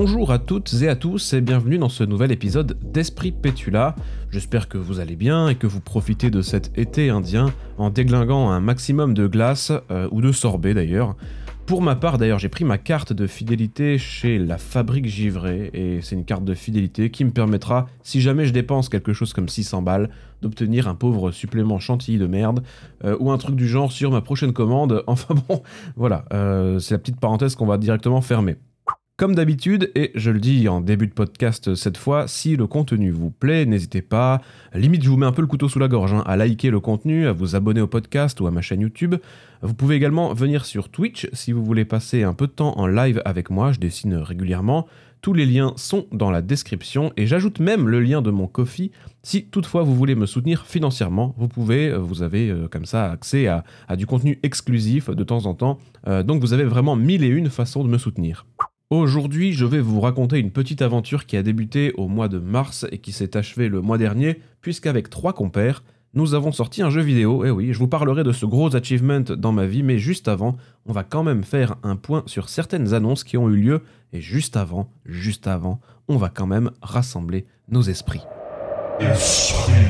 Bonjour à toutes et à tous et bienvenue dans ce nouvel épisode d'Esprit Pétula. J'espère que vous allez bien et que vous profitez de cet été indien en déglinguant un maximum de glace, euh, ou de sorbet d'ailleurs. Pour ma part d'ailleurs j'ai pris ma carte de fidélité chez la Fabrique Givré et c'est une carte de fidélité qui me permettra, si jamais je dépense quelque chose comme 600 balles, d'obtenir un pauvre supplément chantilly de merde euh, ou un truc du genre sur ma prochaine commande. Enfin bon, voilà, euh, c'est la petite parenthèse qu'on va directement fermer. Comme d'habitude, et je le dis en début de podcast cette fois, si le contenu vous plaît, n'hésitez pas, limite je vous mets un peu le couteau sous la gorge, hein, à liker le contenu, à vous abonner au podcast ou à ma chaîne YouTube. Vous pouvez également venir sur Twitch si vous voulez passer un peu de temps en live avec moi, je dessine régulièrement. Tous les liens sont dans la description et j'ajoute même le lien de mon Kofi. Si toutefois vous voulez me soutenir financièrement, vous pouvez, euh, vous avez euh, comme ça accès à, du contenu exclusif de temps en temps. Euh, donc vous avez vraiment mille et une façons de me soutenir. Aujourd'hui, je vais vous raconter une petite aventure qui a débuté au mois de mars et qui s'est achevée le mois dernier, puisqu'avec trois compères, nous avons sorti un jeu vidéo. Et eh oui, je vous parlerai de ce gros achievement dans ma vie, mais juste avant, on va quand même faire un point sur certaines annonces qui ont eu lieu. Et juste avant, juste avant, on va quand même rassembler nos esprits. Esprit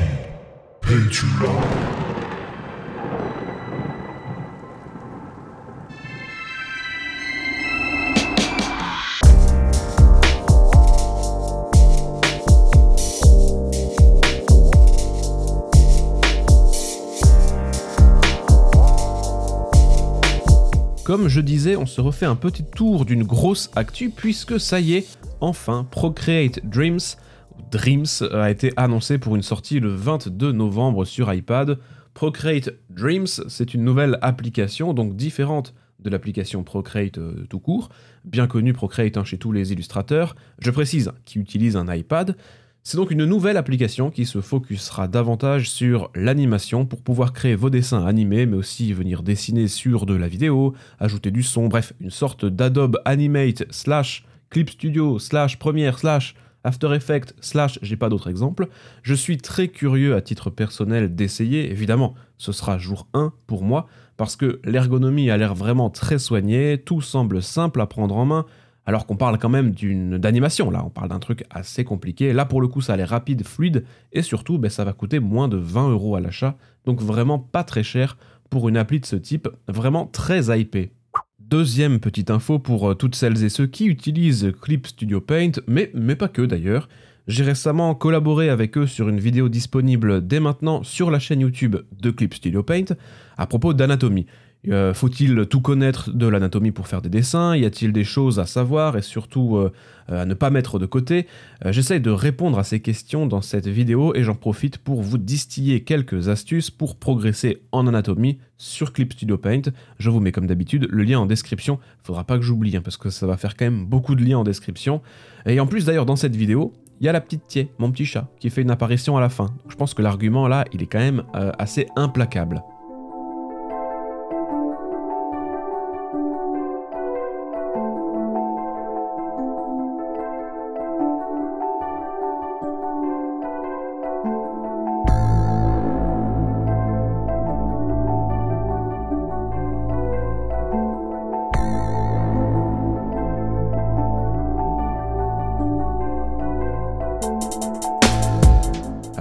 Comme je disais, on se refait un petit tour d'une grosse actu puisque ça y est, enfin, Procreate Dreams, Dreams a été annoncé pour une sortie le 22 novembre sur iPad. Procreate Dreams, c'est une nouvelle application, donc différente de l'application Procreate euh, tout court, bien connue Procreate hein, chez tous les illustrateurs, je précise, qui utilise un iPad. C'est donc une nouvelle application qui se focusera davantage sur l'animation pour pouvoir créer vos dessins animés, mais aussi venir dessiner sur de la vidéo, ajouter du son, bref, une sorte d'Adobe Animate slash Clip Studio slash Premiere slash After Effects slash j'ai pas d'autres exemples. Je suis très curieux à titre personnel d'essayer, évidemment, ce sera jour 1 pour moi, parce que l'ergonomie a l'air vraiment très soignée, tout semble simple à prendre en main, alors qu'on parle quand même d'animation, là, on parle d'un truc assez compliqué. Là, pour le coup, ça a l'air rapide, fluide, et surtout, ben, ça va coûter moins de 20 euros à l'achat, donc vraiment pas très cher pour une appli de ce type, vraiment très hypé. Deuxième petite info pour euh, toutes celles et ceux qui utilisent Clip Studio Paint, mais pas que d'ailleurs. J'ai récemment collaboré avec eux sur une vidéo disponible dès maintenant sur la chaîne YouTube de Clip Studio Paint à propos d'anatomie. Euh, faut-il tout connaître de l'anatomie pour faire des dessins? Y a-t-il des choses à savoir et surtout euh, à ne pas mettre de côté? J'essaye de répondre à ces questions dans cette vidéo et j'en profite pour vous distiller quelques astuces pour progresser en anatomie sur Clip Studio Paint. Je vous mets comme d'habitude le lien en description. Faudra pas que j'oublie hein, parce que ça va faire quand même beaucoup de liens en description. Et en plus d'ailleurs dans cette vidéo, il y a la petite Thier, mon petit chat, qui fait une apparition à la fin. je pense que l'argument là, il est quand même euh, assez implacable.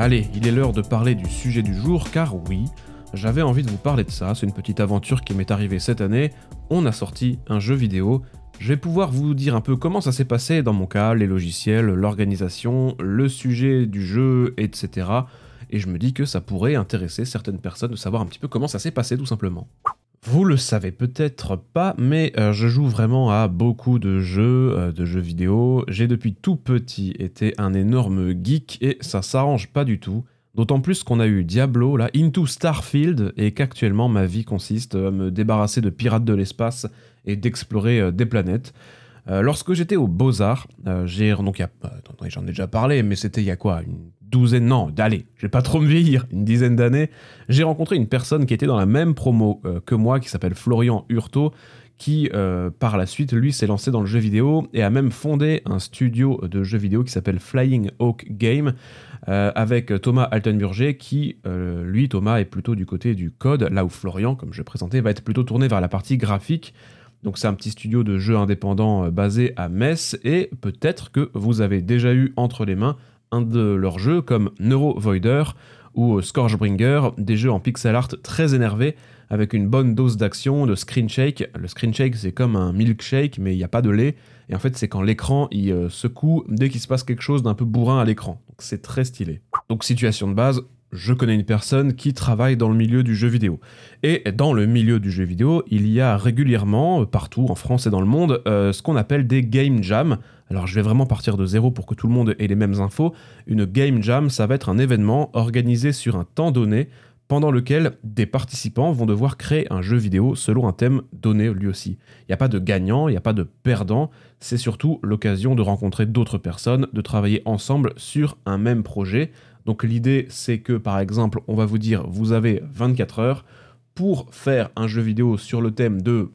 Allez, il est l'heure de parler du sujet du jour, car oui, j'avais envie de vous parler de ça, c'est une petite aventure qui m'est arrivée cette année, on a sorti un jeu vidéo, je vais pouvoir vous dire un peu comment ça s'est passé dans mon cas, les logiciels, l'organisation, le sujet du jeu, etc. Et je me dis que ça pourrait intéresser certaines personnes de savoir un petit peu comment ça s'est passé tout simplement. Vous le savez peut-être pas, mais euh, je joue vraiment à beaucoup de jeux, euh, de jeux vidéo. J'ai depuis tout petit été un énorme geek et ça s'arrange pas du tout. D'autant plus qu'on a eu Diablo, là, Into Starfield, et qu'actuellement ma vie consiste à me débarrasser de pirates de l'espace et d'explorer euh, des planètes. lorsque j'étais aux Beaux-Arts, j'ai. Donc, j'en ai déjà parlé, mais c'était il y a quoi douzaine, non, allez, je vais pas trop me vieillir, une dizaine d'années, j'ai rencontré une personne qui était dans la même promo euh, que moi, qui s'appelle Florian Hurto, qui euh, par la suite, lui, s'est lancé dans le jeu vidéo et a même fondé un studio de jeux vidéo qui s'appelle Flying Hawk Game, euh, avec Thomas Altenburger, qui, lui, Thomas, est plutôt du côté du code, là où Florian, comme je présentais, va être plutôt tourné vers la partie graphique. Donc c'est un petit studio de jeux indépendants euh, basé à Metz et peut-être que vous avez déjà eu entre les mains un de leurs jeux comme Neuro Voider ou Scorchbringer, des jeux en pixel art très énervés avec une bonne dose d'action, de screen shake. Le screen shake c'est comme un milkshake mais il n'y a pas de lait et en fait c'est quand l'écran il euh, secoue dès qu'il se passe quelque chose d'un peu bourrin à l'écran. C'est très stylé. Donc situation de base, je connais une personne qui travaille dans le milieu du jeu vidéo. Et dans le milieu du jeu vidéo, il y a régulièrement, euh, partout en France et dans le monde, euh, ce qu'on appelle des game jams. Alors je vais vraiment partir de zéro pour que tout le monde ait les mêmes infos. Une game jam, ça va être un événement organisé sur un temps donné pendant lequel des participants vont devoir créer un jeu vidéo selon un thème donné lui aussi. Il n'y a pas de gagnant, il n'y a pas de perdant, c'est surtout l'occasion de rencontrer d'autres personnes, de travailler ensemble sur un même projet. Donc l'idée c'est que par exemple on va vous dire vous avez 24 heures pour faire un jeu vidéo sur le thème de...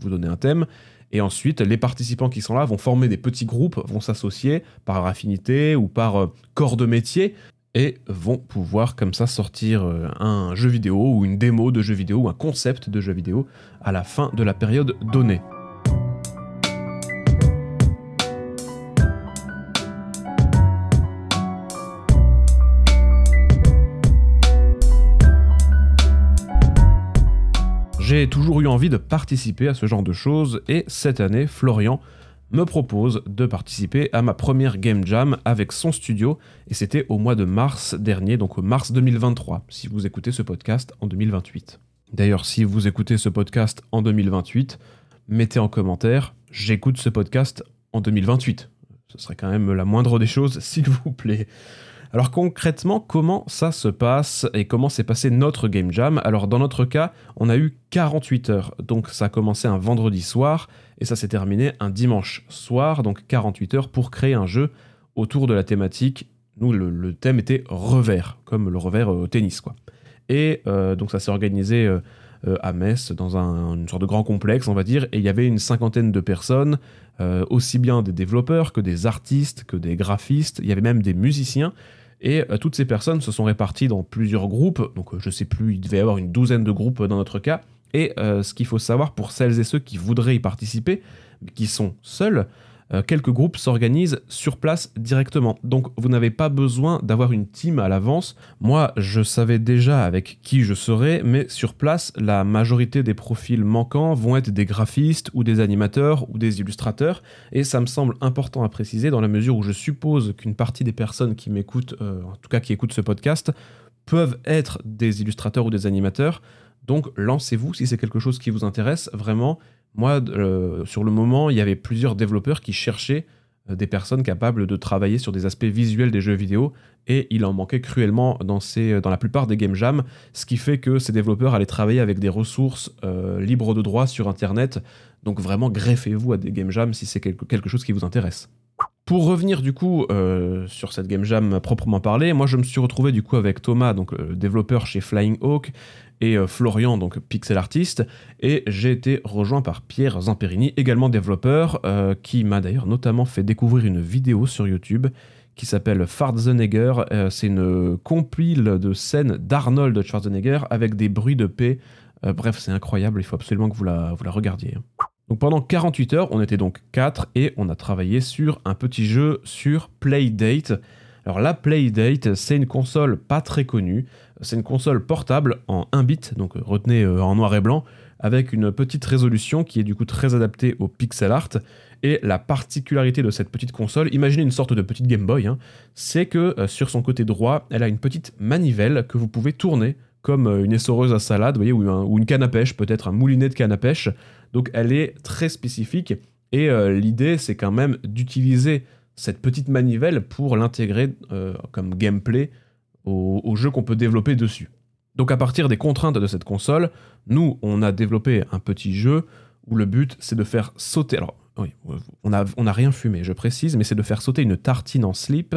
vous donner un thème, et ensuite, les participants qui sont là vont former des petits groupes, vont s'associer par affinité ou par euh, corps de métier et vont pouvoir comme ça sortir euh, un jeu vidéo ou une démo de jeu vidéo ou un concept de jeu vidéo à la fin de la période donnée. J'ai toujours eu envie de participer à ce genre de choses et cette année, Florian me propose de participer à ma première Game Jam avec son studio et c'était au mois de mars dernier, donc au mars 2023, si vous écoutez ce podcast en 2028. D'ailleurs, si vous écoutez ce podcast en 2028, mettez en commentaire j'écoute ce podcast en 2028. Ce serait quand même la moindre des choses, s'il vous plaît. Alors concrètement, comment ça se passe et comment s'est passé notre Game Jam? Alors dans notre cas, on a eu 48 heures. Donc ça a commencé un vendredi soir et ça s'est terminé un dimanche soir, donc 48 heures pour créer un jeu autour de la thématique. Nous, le, thème était revers, comme le revers euh, au tennis, quoi. Et euh, donc ça s'est organisé euh, à Metz, dans un, une sorte de grand complexe, on va dire, et il y avait une cinquantaine de personnes, aussi bien des développeurs que des artistes, que des graphistes, il y avait même des musiciens, et euh, toutes ces personnes se sont réparties dans plusieurs groupes, donc euh, je sais plus, il devait y avoir une douzaine de groupes dans notre cas. Et euh, ce qu'il faut savoir pour celles et ceux qui voudraient y participer, qui sont seuls, euh, quelques groupes s'organisent sur place directement. Donc vous n'avez pas besoin d'avoir une team à l'avance. Moi, je savais déjà avec qui je serais, mais sur place, la majorité des profils manquants vont être des graphistes ou des animateurs ou des illustrateurs. Et ça me semble important à préciser dans la mesure où je suppose qu'une partie des personnes qui m'écoutent, euh, en tout cas qui écoutent ce podcast, peuvent être des illustrateurs ou des animateurs. Donc lancez-vous si c'est quelque chose qui vous intéresse. Vraiment, moi, euh, sur le moment, il y avait plusieurs développeurs qui cherchaient euh, des personnes capables de travailler sur des aspects visuels des jeux vidéo et il en manquait cruellement dans, dans la plupart des game jams, ce qui fait que ces développeurs allaient travailler avec des ressources euh, libres de droit sur Internet. Donc vraiment, greffez-vous à des game jams si c'est quelque, chose qui vous intéresse. Pour revenir du coup sur cette game jam proprement parlée, moi je me suis retrouvé du coup avec Thomas, donc développeur chez Flying Hawk, et euh, Florian, donc pixel artiste, et j'ai été rejoint par Pierre Zamperini, également développeur, euh, qui m'a d'ailleurs notamment fait découvrir une vidéo sur YouTube qui s'appelle Schwarzenegger. Euh, c'est une compile de scènes d'Arnold Schwarzenegger avec des bruits de paix. bref, c'est incroyable, il faut absolument que vous la, vous la regardiez. Donc pendant 48 heures, on était donc 4 et on a travaillé sur un petit jeu sur Playdate. Alors la Playdate, c'est une console pas très connue. C'est une console portable en 1 bit, donc retenez euh, en noir et blanc, avec une petite résolution qui est du coup très adaptée au pixel art. Et la particularité de cette petite console, imaginez une sorte de petite Game Boy, hein, c'est que euh, sur son côté droit, elle a une petite manivelle que vous pouvez tourner comme une essoreuse à salade, voyez, ou, une canne à pêche, peut-être un moulinet de canne à pêche. Donc elle est très spécifique. Et l'idée, c'est quand même d'utiliser cette petite manivelle pour l'intégrer comme gameplay au, jeu qu'on peut développer dessus. Donc à partir des contraintes de cette console, nous, on a développé un petit jeu où le but, c'est de faire sauter... Alors, oui, on n'a rien fumé, je précise, mais c'est de faire sauter une tartine en slip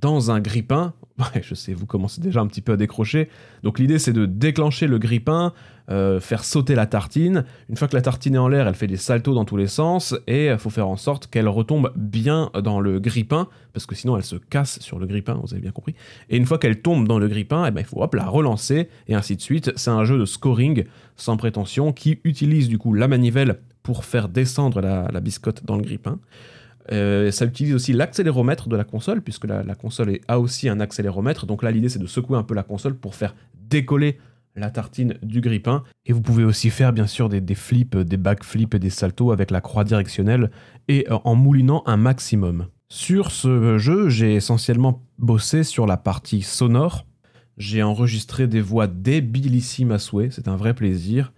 dans un grippin. Je sais, vous commencez déjà un petit peu à décrocher. Donc l'idée, c'est de déclencher le grippin, euh, faire sauter la tartine. Une fois que la tartine est en l'air, elle fait des saltos dans tous les sens et il faut faire en sorte qu'elle retombe bien dans le grippin parce que sinon elle se casse sur le grippin, vous avez bien compris. Et une fois qu'elle tombe dans le grippin, eh ben, il faut hop, la relancer et ainsi de suite. C'est un jeu de scoring sans prétention qui utilise du coup la manivelle pour faire descendre la, biscotte dans le grippin. Euh, ça utilise aussi l'accéléromètre de la console, puisque la, console a aussi un accéléromètre. Donc là, l'idée, c'est de secouer un peu la console pour faire décoller la tartine du grippin. Et vous pouvez aussi faire, bien sûr, des, flips, des backflips et des saltos avec la croix directionnelle et euh, en moulinant un maximum. Sur ce jeu, j'ai essentiellement bossé sur la partie sonore. J'ai enregistré des voix débilissimes à souhait, c'est un vrai plaisir.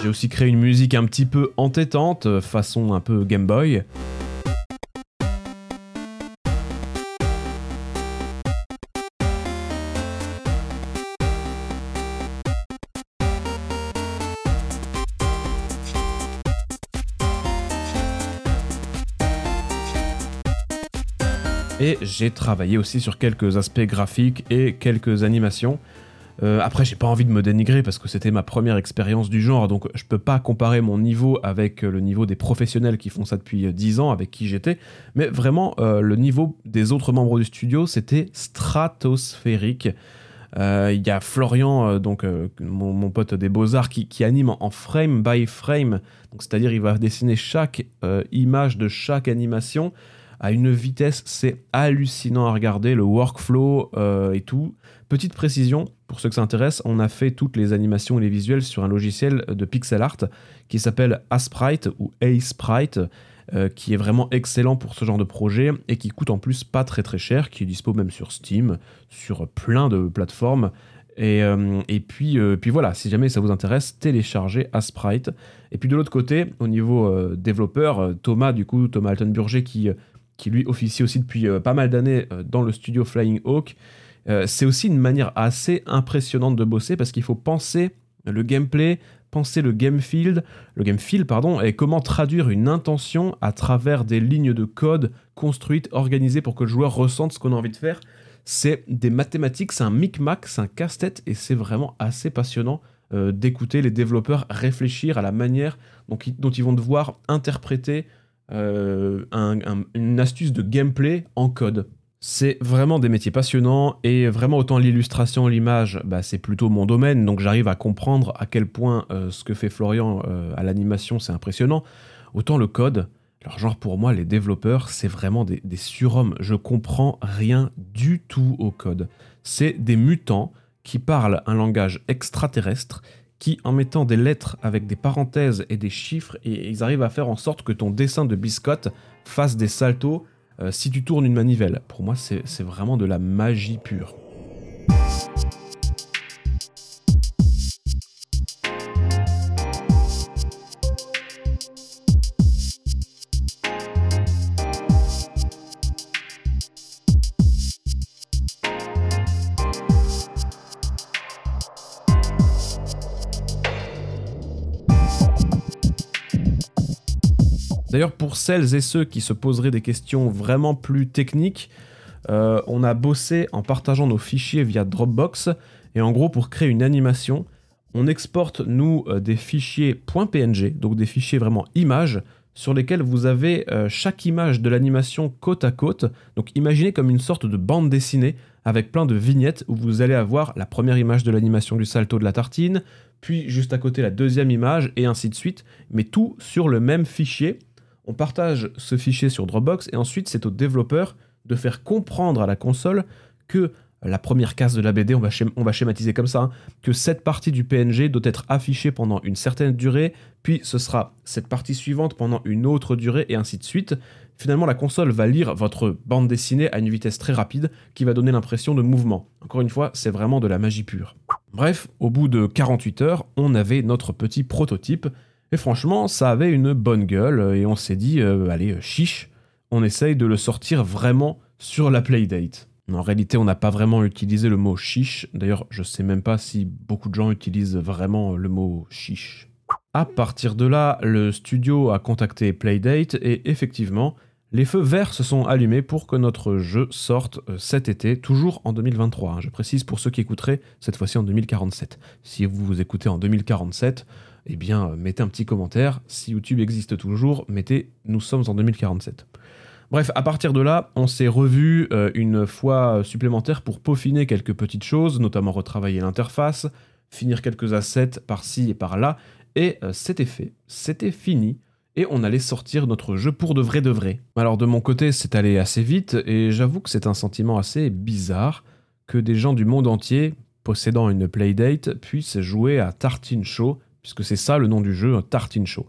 J'ai aussi créé une musique un petit peu entêtante, façon un peu Game Boy. Et j'ai travaillé aussi sur quelques aspects graphiques et quelques animations. Euh, après, j'ai pas envie de me dénigrer parce que c'était ma première expérience du genre, donc je peux pas comparer mon niveau avec le niveau des professionnels qui font ça depuis 10 ans, avec qui j'étais. Mais vraiment, euh, le niveau des autres membres du studio, c'était stratosphérique. Euh, il y a Florian, donc mon, pote des beaux-arts, qui, qui, anime en frame by frame. c'est-à-dire, il va dessiner chaque image de chaque animation à une vitesse, c'est hallucinant à regarder, le workflow et tout. Petite précision, pour ceux que ça intéresse, on a fait toutes les animations et les visuels sur un logiciel de pixel art qui s'appelle Asprite ou A-Sprite, euh, qui est vraiment excellent pour ce genre de projet et qui coûte en plus pas très très cher, qui est dispo même sur Steam, sur plein de plateformes. Et, euh, puis, euh, puis voilà, si jamais ça vous intéresse, téléchargez Asprite. Et puis de l'autre côté, au niveau développeur, Thomas, du coup, Thomas Altenburger, qui, qui lui officie aussi depuis pas mal d'années dans le studio Flying Hawk, euh, c'est aussi une manière assez impressionnante de bosser parce qu'il faut penser le gameplay, penser le game field, le game feel pardon, et comment traduire une intention à travers des lignes de code construites, organisées pour que le joueur ressente ce qu'on a envie de faire. C'est des mathématiques, c'est un micmac, c'est un casse-tête et c'est vraiment assez passionnant euh, d'écouter les développeurs réfléchir à la manière dont, ils vont devoir interpréter euh, une astuce de gameplay en code. C'est vraiment des métiers passionnants et vraiment autant l'illustration, l'image, bah, c'est plutôt mon domaine, donc j'arrive à comprendre à quel point euh, ce que fait Florian euh, à l'animation c'est impressionnant. Autant le code, alors genre pour moi les développeurs c'est vraiment des, surhommes, je comprends rien du tout au code. C'est des mutants qui parlent un langage extraterrestre qui, en mettant des lettres avec des parenthèses et des chiffres, et ils arrivent à faire en sorte que ton dessin de biscotte fasse des saltos si tu tournes une manivelle. Pour moi, c'est vraiment de la magie pure. D'ailleurs, pour celles et ceux qui se poseraient des questions vraiment plus techniques, euh, on a bossé en partageant nos fichiers via Dropbox. Et en gros, pour créer une animation, on exporte, nous, euh, des fichiers .png, donc des fichiers vraiment images, sur lesquels vous avez euh, chaque image de l'animation côte à côte. Donc imaginez comme une sorte de bande dessinée avec plein de vignettes où vous allez avoir la première image de l'animation du salto de la tartine, puis juste à côté la deuxième image, et ainsi de suite, mais tout sur le même fichier on partage ce fichier sur Dropbox et ensuite c'est au développeur de faire comprendre à la console que la première case de la BD, on va, schématiser comme ça, hein, que cette partie du PNG doit être affichée pendant une certaine durée, puis ce sera cette partie suivante pendant une autre durée, et ainsi de suite. Finalement, la console va lire votre bande dessinée à une vitesse très rapide qui va donner l'impression de mouvement. Encore une fois, c'est vraiment de la magie pure. Bref, au bout de 48 heures, on avait notre petit prototype et franchement, ça avait une bonne gueule et on s'est dit, euh, allez, chiche, on essaye de le sortir vraiment sur la Playdate. En réalité, on n'a pas vraiment utilisé le mot chiche. D'ailleurs, je sais même pas si beaucoup de gens utilisent vraiment le mot chiche. À partir de là, le studio a contacté Playdate et effectivement, les feux verts se sont allumés pour que notre jeu sorte euh, cet été, toujours en 2023. Hein. Je précise pour ceux qui écouteraient, cette fois-ci en 2047. Si vous vous écoutez en 2047, eh bien, mettez un petit commentaire. Si YouTube existe toujours, mettez Nous sommes en 2047. Bref, à partir de là, on s'est revu euh, une fois supplémentaire pour peaufiner quelques petites choses, notamment retravailler l'interface, finir quelques assets par-ci et par-là, Et euh, c'était fait, c'était fini, et on allait sortir notre jeu pour de vrai de vrai. Alors de mon côté, c'est allé assez vite, et j'avoue que c'est un sentiment assez bizarre que des gens du monde entier, possédant une Playdate, puissent jouer à Tartine Show, puisque c'est ça le nom du jeu, Tartine Show.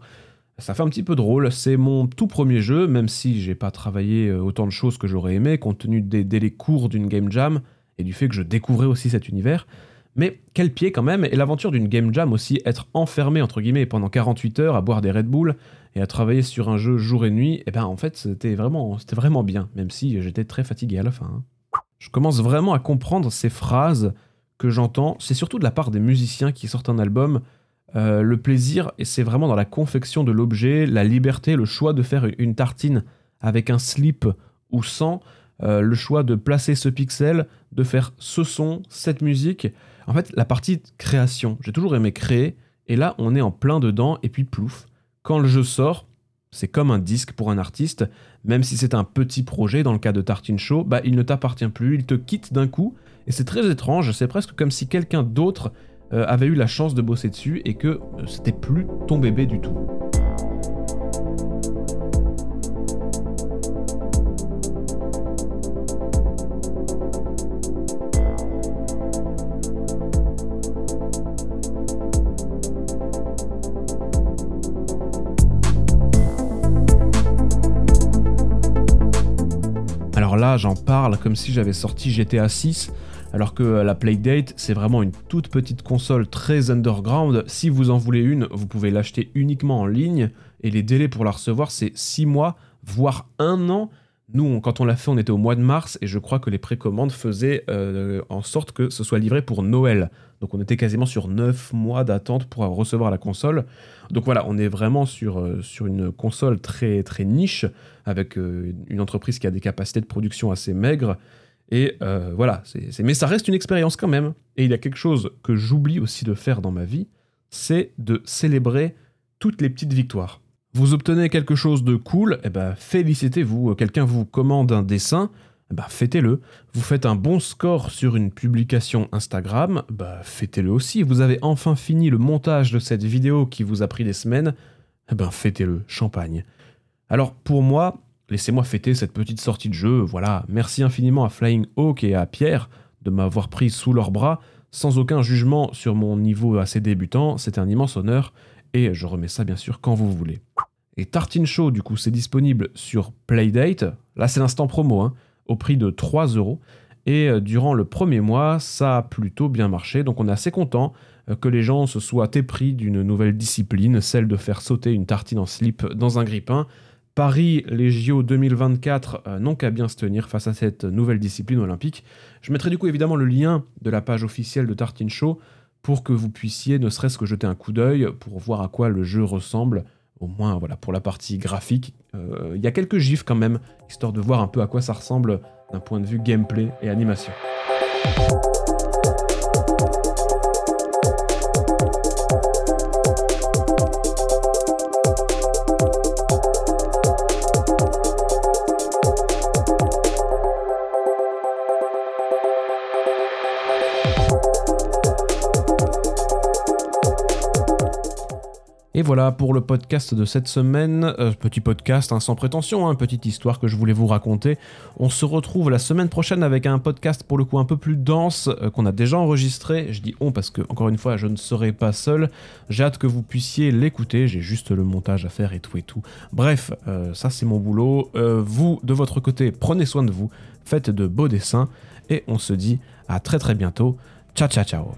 Ça fait un petit peu drôle, c'est mon tout premier jeu, même si j'ai pas travaillé euh, autant de choses que j'aurais aimé, compte tenu des délais courts d'une game jam, et du fait que je découvrais aussi cet univers. Mais quel pied quand même, et l'aventure d'une game jam aussi, être enfermé entre guillemets pendant 48 heures à boire des Red Bull et à travailler sur un jeu jour et nuit, et eh ben en fait c'était vraiment, c'était vraiment bien, même si j'étais très fatigué à la fin. Hein. Je commence vraiment à comprendre ces phrases que j'entends, c'est surtout de la part des musiciens qui sortent un album. Euh, le plaisir, et c'est vraiment dans la confection de l'objet, la liberté, le choix de faire une tartine avec un slip ou sans, euh, le choix de placer ce pixel, de faire ce son, cette musique. En fait, la partie création, j'ai toujours aimé créer, et là, on est en plein dedans, et puis plouf. Quand le jeu sort, c'est comme un disque pour un artiste, même si c'est un petit projet, dans le cas de Tartine Show, bah, il ne t'appartient plus, il te quitte d'un coup, et c'est très étrange, c'est presque comme si quelqu'un d'autre euh, avait eu la chance de bosser dessus et que euh, c'était plus ton bébé du tout. là, j'en parle comme si j'avais sorti GTA 6, alors que la Playdate, c'est vraiment une toute petite console très underground. Si vous en voulez une, vous pouvez l'acheter uniquement en ligne, et les délais pour la recevoir, c'est 6 mois, voire 1 an. Nous, quand on l'a fait, on était au mois de mars et je crois que les précommandes faisaient euh, en sorte que ce soit livré pour Noël. Donc on était quasiment sur 9 mois d'attente pour recevoir la console. Donc voilà, on est vraiment sur, euh, une console très, très niche avec euh, une entreprise qui a des capacités de production assez maigres. Et voilà, c'est, mais ça reste une expérience quand même. Et il y a quelque chose que j'oublie aussi de faire dans ma vie, c'est de célébrer toutes les petites victoires. Vous obtenez quelque chose de cool, eh ben félicitez-vous. Quelqu'un vous commande un dessin, eh ben fêtez-le. Vous faites un bon score sur une publication Instagram, bah fêtez-le aussi. Vous avez enfin fini le montage de cette vidéo qui vous a pris des semaines, eh ben fêtez-le, champagne. Alors pour moi, laissez-moi fêter cette petite sortie de jeu. Voilà, merci infiniment à Flying Hawk et à Pierre de m'avoir pris sous leurs bras, sans aucun jugement sur mon niveau assez débutant. C'est un immense honneur et je remets ça bien sûr quand vous voulez. Et Tartine Show, du coup, c'est disponible sur Playdate. Là, c'est l'instant promo, hein, au prix de 3 euros. Et euh, durant le premier mois, ça a plutôt bien marché. Donc, on est assez content euh, que les gens se soient épris d'une nouvelle discipline, celle de faire sauter une tartine en slip dans un grippin. Paris, les JO 2024 euh, n'ont qu'à bien se tenir face à cette nouvelle discipline olympique. Je mettrai du coup évidemment le lien de la page officielle de Tartine Show pour que vous puissiez ne serait-ce que jeter un coup d'œil pour voir à quoi le jeu ressemble au moins pour la partie graphique. Euh, il y a quelques gifs quand même, histoire de voir un peu à quoi ça ressemble d'un point de vue gameplay et animation. Et voilà pour le podcast de cette semaine. Euh, petit podcast hein, sans prétention, hein, petite histoire que je voulais vous raconter. On se retrouve la semaine prochaine avec un podcast pour le coup un peu plus dense euh, qu'on a déjà enregistré. Je dis on parce que encore une fois je ne serai pas seul. J'ai hâte que vous puissiez l'écouter. J'ai juste le montage à faire et tout et tout. Bref, euh, ça c'est mon boulot. vous de votre côté prenez soin de vous, faites de beaux dessins et on se dit à très très bientôt. Ciao ciao ciao.